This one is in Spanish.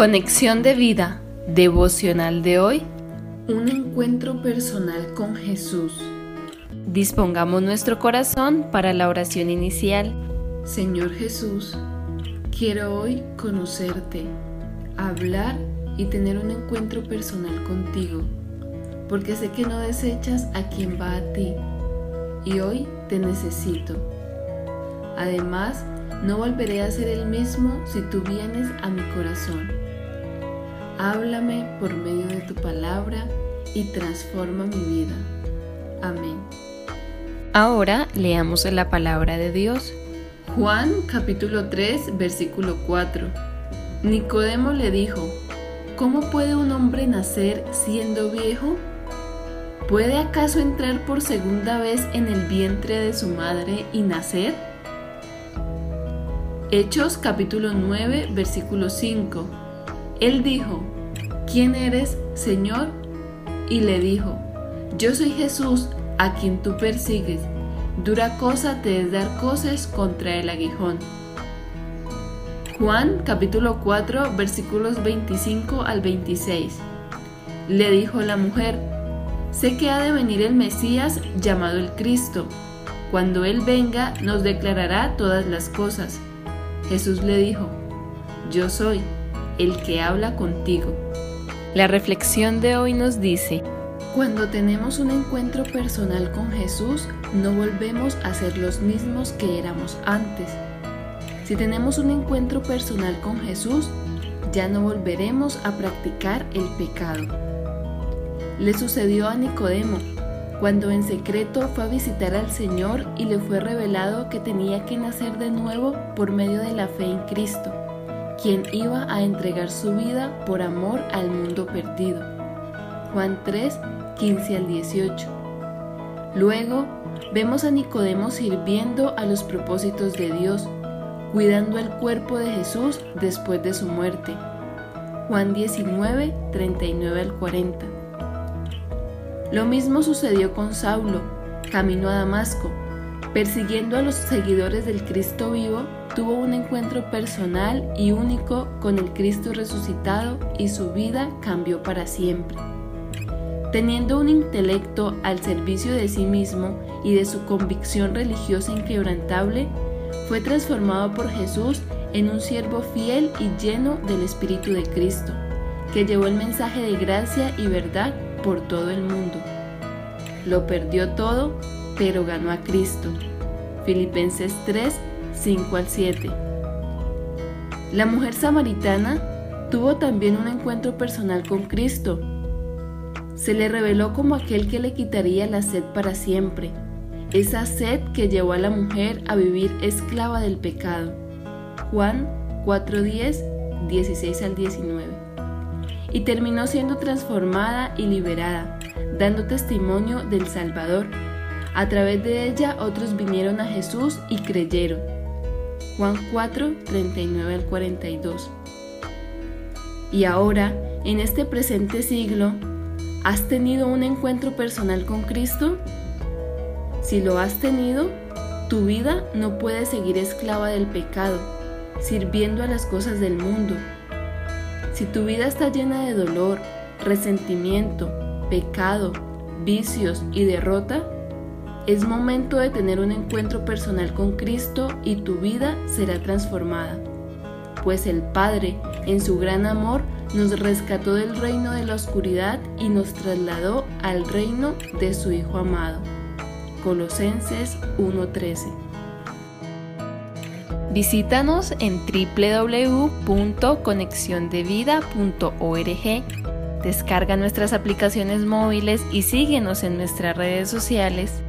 Conexión de vida, devocional de hoy. Un encuentro personal con Jesús. Dispongamos nuestro corazón para la oración inicial. Señor Jesús, quiero hoy conocerte, hablar y tener un encuentro personal contigo, porque sé que no desechas a quien va a ti y hoy te necesito. Además, no volveré a ser el mismo si tú vienes a mi corazón. Háblame por medio de tu palabra y transforma mi vida. Amén. Ahora leamos la palabra de Dios. Juan capítulo 3 versículo 4. Nicodemo le dijo, ¿cómo puede un hombre nacer siendo viejo? ¿Puede acaso entrar por segunda vez en el vientre de su madre y nacer? Hechos capítulo 9 versículo 5. Él dijo, ¿quién eres, Señor? Y le dijo, yo soy Jesús a quien tú persigues. Dura cosa te es dar cosas contra el aguijón. Juan capítulo 4 versículos 25 al 26. Le dijo la mujer, sé que ha de venir el Mesías llamado el Cristo. Cuando Él venga nos declarará todas las cosas. Jesús le dijo, yo soy el que habla contigo. La reflexión de hoy nos dice, cuando tenemos un encuentro personal con Jesús, no volvemos a ser los mismos que éramos antes. Si tenemos un encuentro personal con Jesús, ya no volveremos a practicar el pecado. Le sucedió a Nicodemo, cuando en secreto fue a visitar al Señor y le fue revelado que tenía que nacer de nuevo por medio de la fe en Cristo quien iba a entregar su vida por amor al mundo perdido. Juan 3, 15 al 18. Luego vemos a Nicodemo sirviendo a los propósitos de Dios, cuidando el cuerpo de Jesús después de su muerte. Juan 19, 39 al 40. Lo mismo sucedió con Saulo, camino a Damasco, persiguiendo a los seguidores del Cristo vivo tuvo un encuentro personal y único con el Cristo resucitado y su vida cambió para siempre. Teniendo un intelecto al servicio de sí mismo y de su convicción religiosa inquebrantable, fue transformado por Jesús en un siervo fiel y lleno del Espíritu de Cristo, que llevó el mensaje de gracia y verdad por todo el mundo. Lo perdió todo, pero ganó a Cristo. Filipenses 3, 5 al 7. La mujer samaritana tuvo también un encuentro personal con Cristo. Se le reveló como aquel que le quitaría la sed para siempre, esa sed que llevó a la mujer a vivir esclava del pecado. Juan 4:10, 16 al 19. Y terminó siendo transformada y liberada, dando testimonio del Salvador. A través de ella otros vinieron a Jesús y creyeron. Juan 4, 39 al 42. Y ahora, en este presente siglo, ¿has tenido un encuentro personal con Cristo? Si lo has tenido, tu vida no puede seguir esclava del pecado, sirviendo a las cosas del mundo. Si tu vida está llena de dolor, resentimiento, pecado, vicios y derrota, es momento de tener un encuentro personal con Cristo y tu vida será transformada. Pues el Padre, en su gran amor, nos rescató del reino de la oscuridad y nos trasladó al reino de su Hijo amado. Colosenses 1:13 Visítanos en www.conexiondevida.org. Descarga nuestras aplicaciones móviles y síguenos en nuestras redes sociales